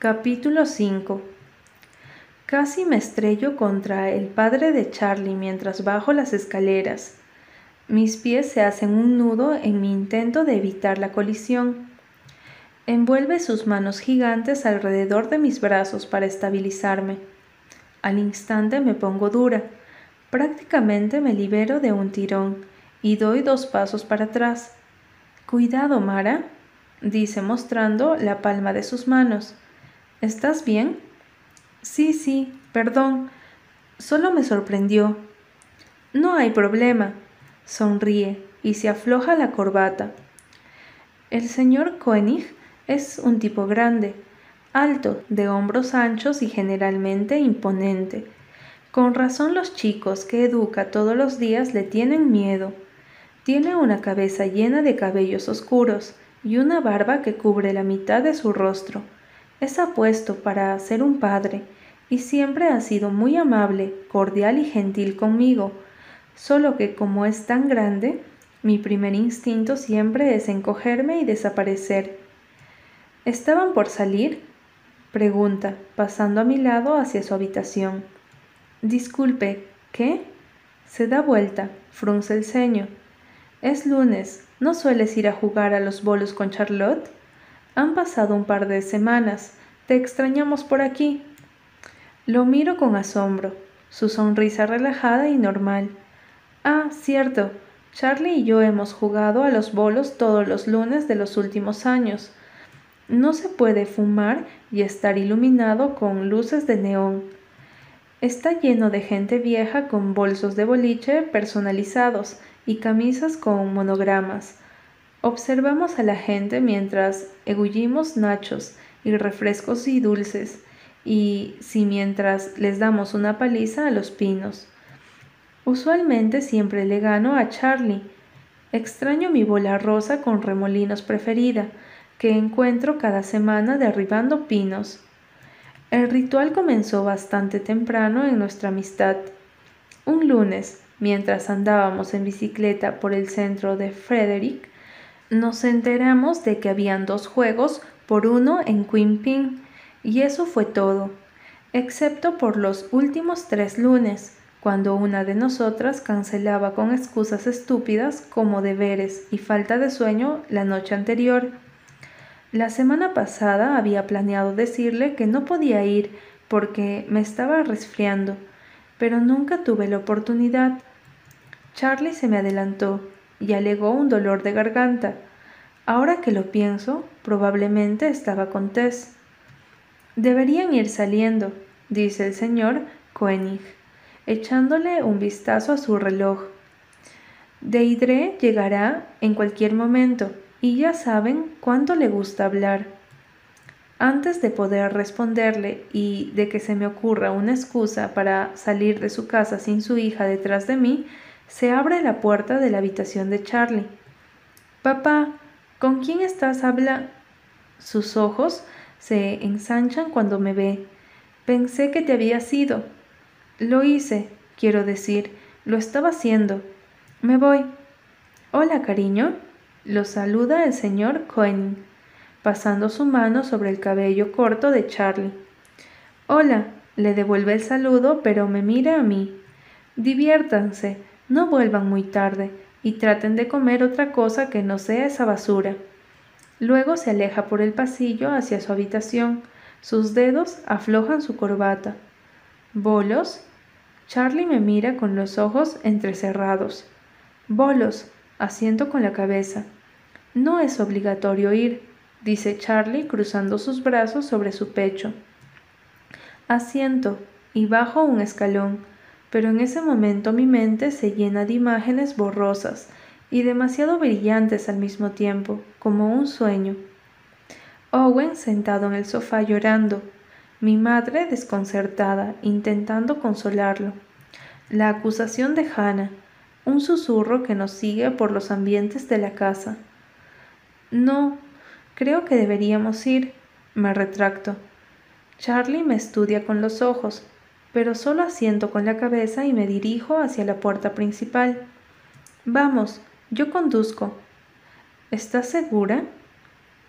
Capítulo 5 Casi me estrello contra el padre de Charlie mientras bajo las escaleras. Mis pies se hacen un nudo en mi intento de evitar la colisión. Envuelve sus manos gigantes alrededor de mis brazos para estabilizarme. Al instante me pongo dura. Prácticamente me libero de un tirón y doy dos pasos para atrás. Cuidado, Mara, dice mostrando la palma de sus manos. ¿Estás bien? Sí, sí, perdón. Solo me sorprendió. No hay problema. Sonríe y se afloja la corbata. El señor Koenig es un tipo grande, alto, de hombros anchos y generalmente imponente. Con razón los chicos que educa todos los días le tienen miedo. Tiene una cabeza llena de cabellos oscuros y una barba que cubre la mitad de su rostro es apuesto para ser un padre y siempre ha sido muy amable, cordial y gentil conmigo, solo que como es tan grande, mi primer instinto siempre es encogerme y desaparecer. ¿Estaban por salir? pregunta, pasando a mi lado hacia su habitación. Disculpe, ¿qué? Se da vuelta, frunce el ceño. Es lunes, ¿no sueles ir a jugar a los bolos con Charlotte? Han pasado un par de semanas. Te extrañamos por aquí. Lo miro con asombro, su sonrisa relajada y normal. Ah, cierto. Charlie y yo hemos jugado a los bolos todos los lunes de los últimos años. No se puede fumar y estar iluminado con luces de neón. Está lleno de gente vieja con bolsos de boliche personalizados y camisas con monogramas. Observamos a la gente mientras egullimos nachos y refrescos y dulces, y si mientras les damos una paliza a los pinos. Usualmente siempre le gano a Charlie. Extraño mi bola rosa con remolinos preferida, que encuentro cada semana derribando pinos. El ritual comenzó bastante temprano en nuestra amistad. Un lunes, mientras andábamos en bicicleta por el centro de Frederick, nos enteramos de que habían dos juegos por uno en Queen y eso fue todo, excepto por los últimos tres lunes, cuando una de nosotras cancelaba con excusas estúpidas como deberes y falta de sueño la noche anterior. La semana pasada había planeado decirle que no podía ir porque me estaba resfriando, pero nunca tuve la oportunidad. Charlie se me adelantó y alegó un dolor de garganta. Ahora que lo pienso, probablemente estaba con Tess. Deberían ir saliendo, dice el señor Koenig, echándole un vistazo a su reloj. Deidre llegará en cualquier momento y ya saben cuánto le gusta hablar. Antes de poder responderle y de que se me ocurra una excusa para salir de su casa sin su hija detrás de mí, se abre la puerta de la habitación de Charlie. Papá, ¿con quién estás hablando? Sus ojos se ensanchan cuando me ve. Pensé que te había ido. Lo hice, quiero decir, lo estaba haciendo. Me voy. Hola, cariño. Lo saluda el señor Cohen, pasando su mano sobre el cabello corto de Charlie. Hola, le devuelve el saludo, pero me mira a mí. Diviértanse, no vuelvan muy tarde y traten de comer otra cosa que no sea esa basura. Luego se aleja por el pasillo hacia su habitación. Sus dedos aflojan su corbata. ¿Bolos? Charlie me mira con los ojos entrecerrados. Bolos, asiento con la cabeza. No es obligatorio ir, dice Charlie cruzando sus brazos sobre su pecho. Asiento y bajo un escalón pero en ese momento mi mente se llena de imágenes borrosas y demasiado brillantes al mismo tiempo, como un sueño. Owen sentado en el sofá llorando, mi madre desconcertada, intentando consolarlo. La acusación de Hannah, un susurro que nos sigue por los ambientes de la casa. No, creo que deberíamos ir, me retracto. Charlie me estudia con los ojos, pero solo asiento con la cabeza y me dirijo hacia la puerta principal. Vamos, yo conduzco. ¿Estás segura?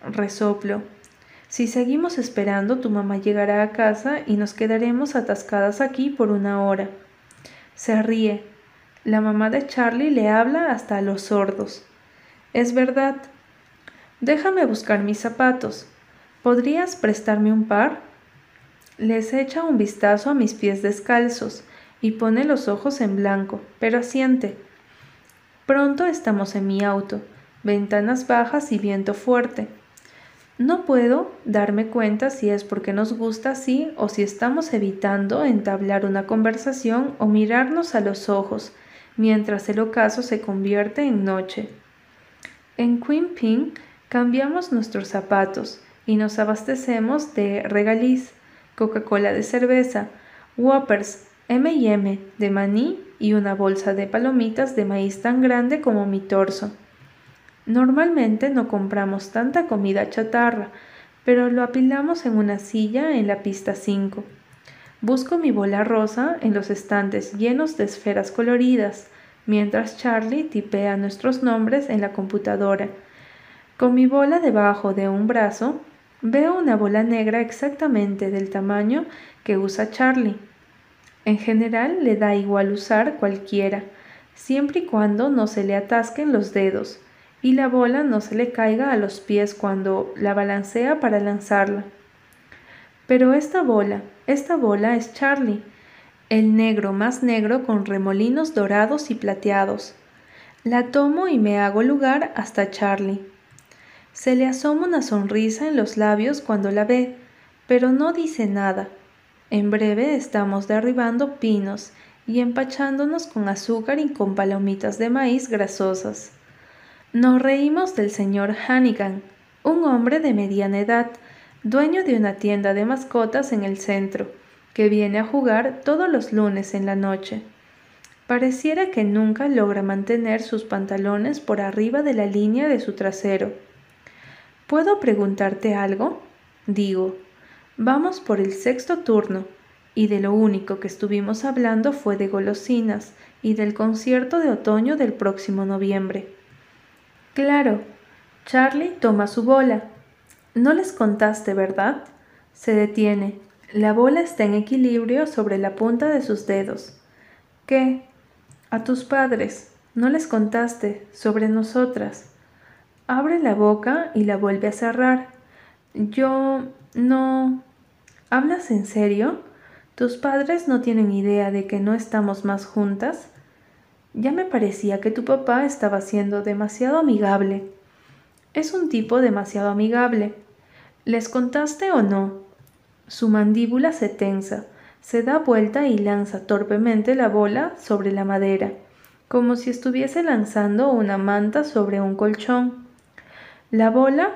Resoplo. Si seguimos esperando, tu mamá llegará a casa y nos quedaremos atascadas aquí por una hora. Se ríe. La mamá de Charlie le habla hasta a los sordos. Es verdad. Déjame buscar mis zapatos. ¿Podrías prestarme un par? Les echa un vistazo a mis pies descalzos y pone los ojos en blanco, pero asiente. Pronto estamos en mi auto, ventanas bajas y viento fuerte. No puedo darme cuenta si es porque nos gusta así o si estamos evitando entablar una conversación o mirarnos a los ojos mientras el ocaso se convierte en noche. En Queen Pin cambiamos nuestros zapatos y nos abastecemos de regaliz, Coca-Cola de cerveza, Whoppers, M&M de maní y una bolsa de palomitas de maíz tan grande como mi torso. Normalmente no compramos tanta comida chatarra, pero lo apilamos en una silla en la pista 5. Busco mi bola rosa en los estantes llenos de esferas coloridas, mientras Charlie tipea nuestros nombres en la computadora. Con mi bola debajo de un brazo, veo una bola negra exactamente del tamaño que usa Charlie. En general le da igual usar cualquiera, siempre y cuando no se le atasquen los dedos y la bola no se le caiga a los pies cuando la balancea para lanzarla. Pero esta bola, esta bola es Charlie, el negro más negro con remolinos dorados y plateados. La tomo y me hago lugar hasta Charlie. Se le asoma una sonrisa en los labios cuando la ve, pero no dice nada. En breve estamos derribando pinos y empachándonos con azúcar y con palomitas de maíz grasosas. Nos reímos del señor Hannigan, un hombre de mediana edad, dueño de una tienda de mascotas en el centro, que viene a jugar todos los lunes en la noche. Pareciera que nunca logra mantener sus pantalones por arriba de la línea de su trasero. ¿Puedo preguntarte algo? Digo, vamos por el sexto turno, y de lo único que estuvimos hablando fue de golosinas y del concierto de otoño del próximo noviembre. Claro. Charlie toma su bola. No les contaste, ¿verdad? Se detiene. La bola está en equilibrio sobre la punta de sus dedos. ¿Qué? A tus padres. No les contaste sobre nosotras. Abre la boca y la vuelve a cerrar. Yo no. ¿Hablas en serio? ¿Tus padres no tienen idea de que no estamos más juntas? Ya me parecía que tu papá estaba siendo demasiado amigable. Es un tipo demasiado amigable. ¿Les contaste o no? Su mandíbula se tensa, se da vuelta y lanza torpemente la bola sobre la madera, como si estuviese lanzando una manta sobre un colchón. La bola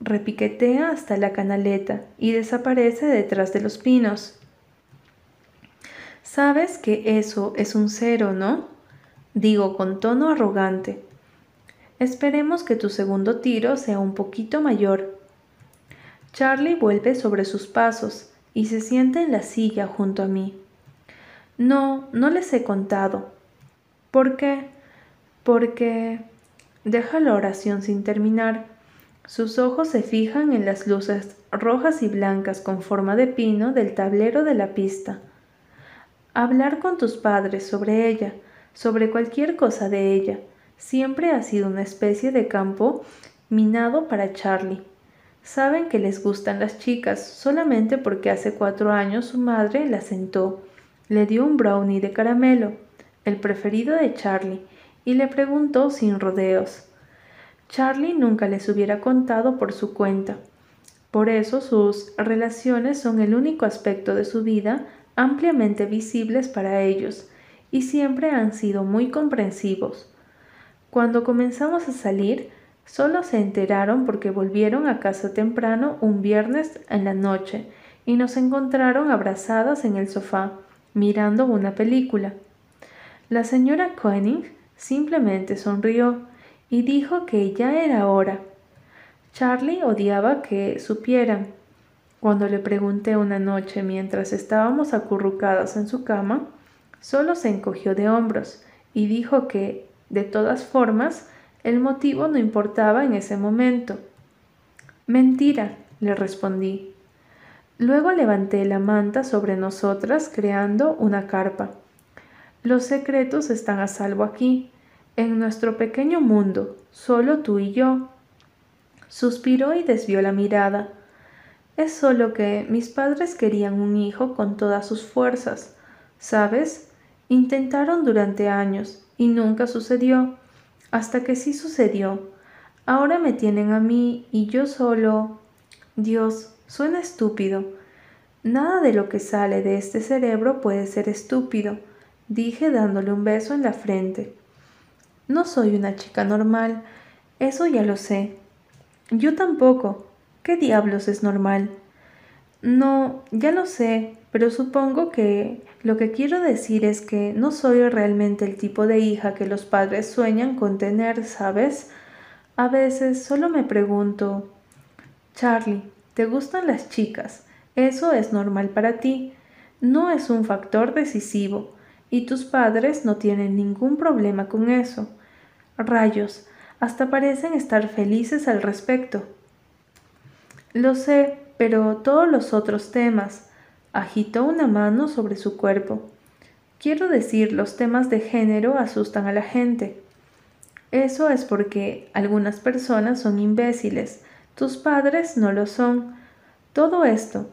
repiquetea hasta la canaleta y desaparece detrás de los pinos. Sabes que eso es un cero, ¿no? digo con tono arrogante. Esperemos que tu segundo tiro sea un poquito mayor. Charlie vuelve sobre sus pasos y se sienta en la silla junto a mí. No, no les he contado. ¿Por qué? Porque... Deja la oración sin terminar. Sus ojos se fijan en las luces rojas y blancas con forma de pino del tablero de la pista. Hablar con tus padres sobre ella, sobre cualquier cosa de ella. Siempre ha sido una especie de campo minado para Charlie. Saben que les gustan las chicas solamente porque hace cuatro años su madre la sentó, le dio un brownie de caramelo, el preferido de Charlie, y le preguntó sin rodeos. Charlie nunca les hubiera contado por su cuenta. Por eso sus relaciones son el único aspecto de su vida ampliamente visibles para ellos, y siempre han sido muy comprensivos. Cuando comenzamos a salir, solo se enteraron porque volvieron a casa temprano un viernes en la noche y nos encontraron abrazadas en el sofá, mirando una película. La señora Koenig simplemente sonrió y dijo que ya era hora. Charlie odiaba que supieran. Cuando le pregunté una noche mientras estábamos acurrucadas en su cama, Solo se encogió de hombros y dijo que, de todas formas, el motivo no importaba en ese momento. Mentira, le respondí. Luego levanté la manta sobre nosotras creando una carpa. Los secretos están a salvo aquí, en nuestro pequeño mundo, solo tú y yo. Suspiró y desvió la mirada. Es solo que mis padres querían un hijo con todas sus fuerzas, ¿sabes? Intentaron durante años y nunca sucedió, hasta que sí sucedió. Ahora me tienen a mí y yo solo... Dios, suena estúpido. Nada de lo que sale de este cerebro puede ser estúpido, dije dándole un beso en la frente. No soy una chica normal, eso ya lo sé. Yo tampoco. ¿Qué diablos es normal? No, ya lo sé, pero supongo que lo que quiero decir es que no soy realmente el tipo de hija que los padres sueñan con tener, ¿sabes? A veces solo me pregunto, Charlie, ¿te gustan las chicas? Eso es normal para ti. No es un factor decisivo, y tus padres no tienen ningún problema con eso. Rayos, hasta parecen estar felices al respecto. Lo sé, pero todos los otros temas. Agitó una mano sobre su cuerpo. Quiero decir, los temas de género asustan a la gente. Eso es porque algunas personas son imbéciles, tus padres no lo son. Todo esto.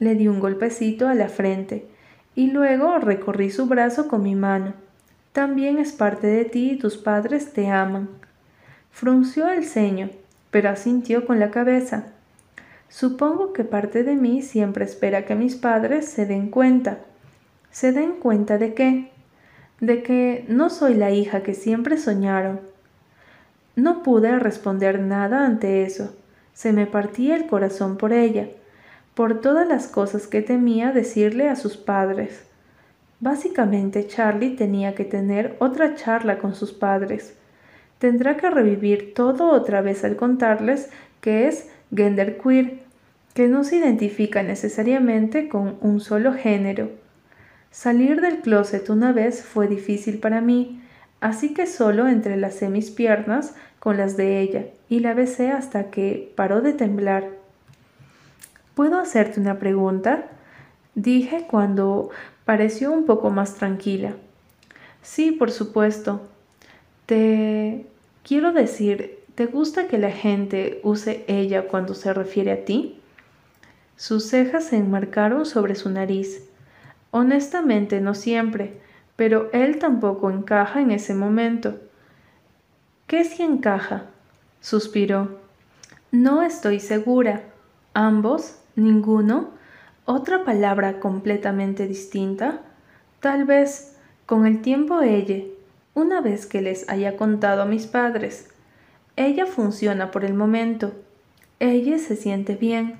Le di un golpecito a la frente y luego recorrí su brazo con mi mano. También es parte de ti y tus padres te aman. Frunció el ceño, pero asintió con la cabeza. Supongo que parte de mí siempre espera que mis padres se den cuenta. ¿Se den cuenta de qué? De que no soy la hija que siempre soñaron. No pude responder nada ante eso. Se me partía el corazón por ella, por todas las cosas que temía decirle a sus padres. Básicamente Charlie tenía que tener otra charla con sus padres tendrá que revivir todo otra vez al contarles que es genderqueer, que no se identifica necesariamente con un solo género. Salir del closet una vez fue difícil para mí, así que solo entrelacé mis piernas con las de ella y la besé hasta que paró de temblar. ¿Puedo hacerte una pregunta? dije cuando pareció un poco más tranquila. Sí, por supuesto. Te... Quiero decir, ¿te gusta que la gente use ella cuando se refiere a ti? Sus cejas se enmarcaron sobre su nariz. Honestamente, no siempre, pero él tampoco encaja en ese momento. ¿Qué si encaja? suspiró. No estoy segura. ¿Ambos? ¿Ninguno? ¿Otra palabra completamente distinta? Tal vez, con el tiempo ella, una vez que les haya contado a mis padres. Ella funciona por el momento. Ella se siente bien.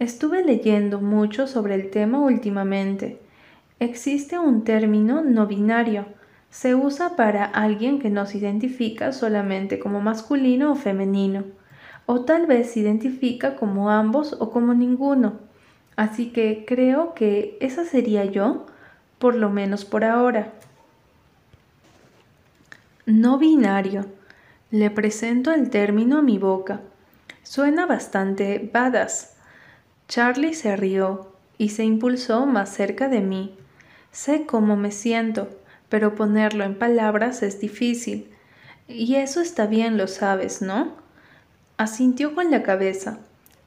Estuve leyendo mucho sobre el tema últimamente. Existe un término no binario. Se usa para alguien que no se identifica solamente como masculino o femenino, o tal vez se identifica como ambos o como ninguno. Así que creo que esa sería yo, por lo menos por ahora. No binario. Le presento el término a mi boca. Suena bastante badass. Charlie se rió y se impulsó más cerca de mí. Sé cómo me siento, pero ponerlo en palabras es difícil. Y eso está bien, lo sabes, ¿no? Asintió con la cabeza,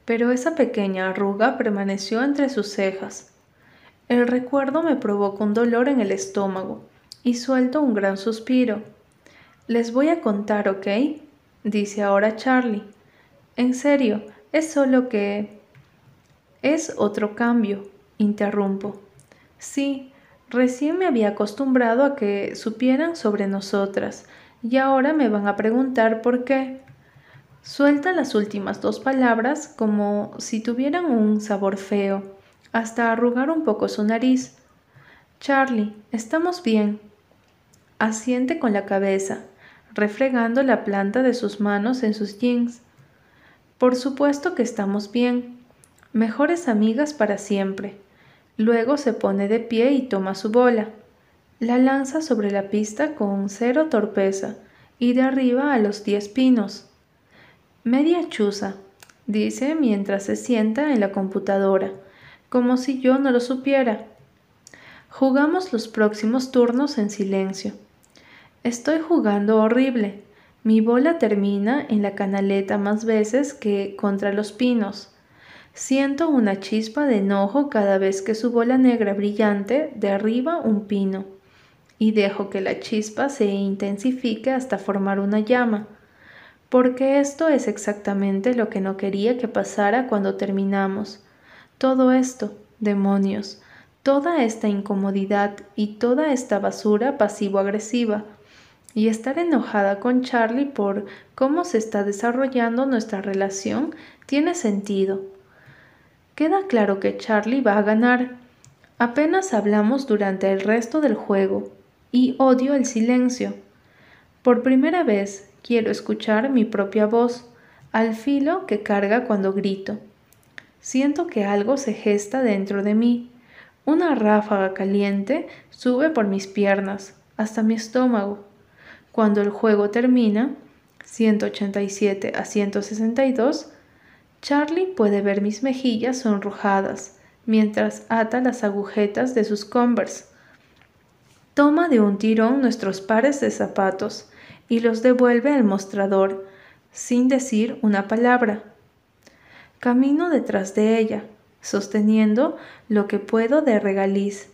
pero esa pequeña arruga permaneció entre sus cejas. El recuerdo me provoca un dolor en el estómago y suelto un gran suspiro. Les voy a contar, ¿ok? Dice ahora Charlie. En serio, es solo que... Es otro cambio, interrumpo. Sí, recién me había acostumbrado a que supieran sobre nosotras, y ahora me van a preguntar por qué. Suelta las últimas dos palabras como si tuvieran un sabor feo, hasta arrugar un poco su nariz. Charlie, estamos bien. Asiente con la cabeza, refregando la planta de sus manos en sus jeans. Por supuesto que estamos bien, mejores amigas para siempre. Luego se pone de pie y toma su bola. La lanza sobre la pista con cero torpeza y de arriba a los diez pinos. Media chuza, dice mientras se sienta en la computadora, como si yo no lo supiera. Jugamos los próximos turnos en silencio. Estoy jugando horrible. Mi bola termina en la canaleta más veces que contra los pinos. Siento una chispa de enojo cada vez que su bola negra brillante derriba un pino y dejo que la chispa se intensifique hasta formar una llama, porque esto es exactamente lo que no quería que pasara cuando terminamos. Todo esto, demonios, toda esta incomodidad y toda esta basura pasivo-agresiva, y estar enojada con Charlie por cómo se está desarrollando nuestra relación tiene sentido Queda claro que Charlie va a ganar. Apenas hablamos durante el resto del juego y odio el silencio. Por primera vez quiero escuchar mi propia voz, al filo que carga cuando grito. Siento que algo se gesta dentro de mí. Una ráfaga caliente sube por mis piernas, hasta mi estómago. Cuando el juego termina, 187 a 162, Charlie puede ver mis mejillas sonrojadas mientras ata las agujetas de sus Converse. Toma de un tirón nuestros pares de zapatos y los devuelve al mostrador, sin decir una palabra. Camino detrás de ella, sosteniendo lo que puedo de regaliz,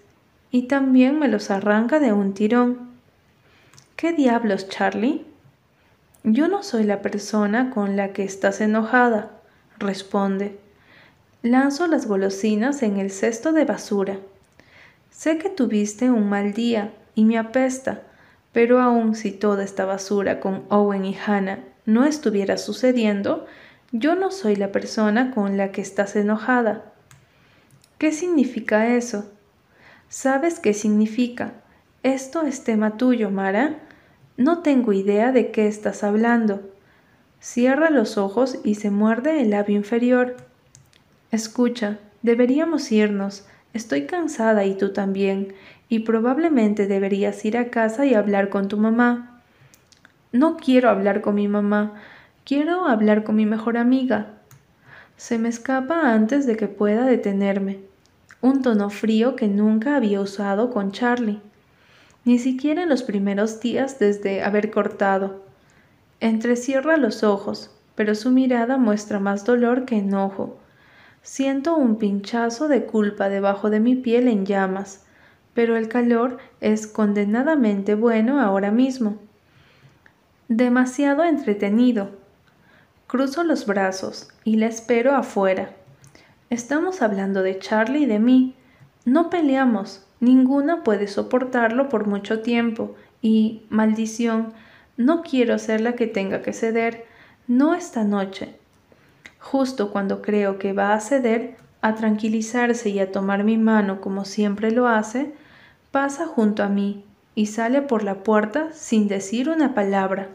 y también me los arranca de un tirón. ¿Qué diablos, Charlie? Yo no soy la persona con la que estás enojada responde. Lanzo las golosinas en el cesto de basura. Sé que tuviste un mal día y me apesta, pero aun si toda esta basura con Owen y Hannah no estuviera sucediendo, yo no soy la persona con la que estás enojada. ¿Qué significa eso? ¿Sabes qué significa? Esto es tema tuyo, Mara. No tengo idea de qué estás hablando. Cierra los ojos y se muerde el labio inferior. Escucha, deberíamos irnos. Estoy cansada y tú también, y probablemente deberías ir a casa y hablar con tu mamá. No quiero hablar con mi mamá, quiero hablar con mi mejor amiga. Se me escapa antes de que pueda detenerme. Un tono frío que nunca había usado con Charlie, ni siquiera en los primeros días desde haber cortado. Entrecierra los ojos, pero su mirada muestra más dolor que enojo. Siento un pinchazo de culpa debajo de mi piel en llamas, pero el calor es condenadamente bueno ahora mismo. Demasiado entretenido. Cruzo los brazos y la espero afuera. Estamos hablando de Charlie y de mí. No peleamos, ninguna puede soportarlo por mucho tiempo, y, maldición, no quiero ser la que tenga que ceder, no esta noche. Justo cuando creo que va a ceder, a tranquilizarse y a tomar mi mano como siempre lo hace, pasa junto a mí y sale por la puerta sin decir una palabra.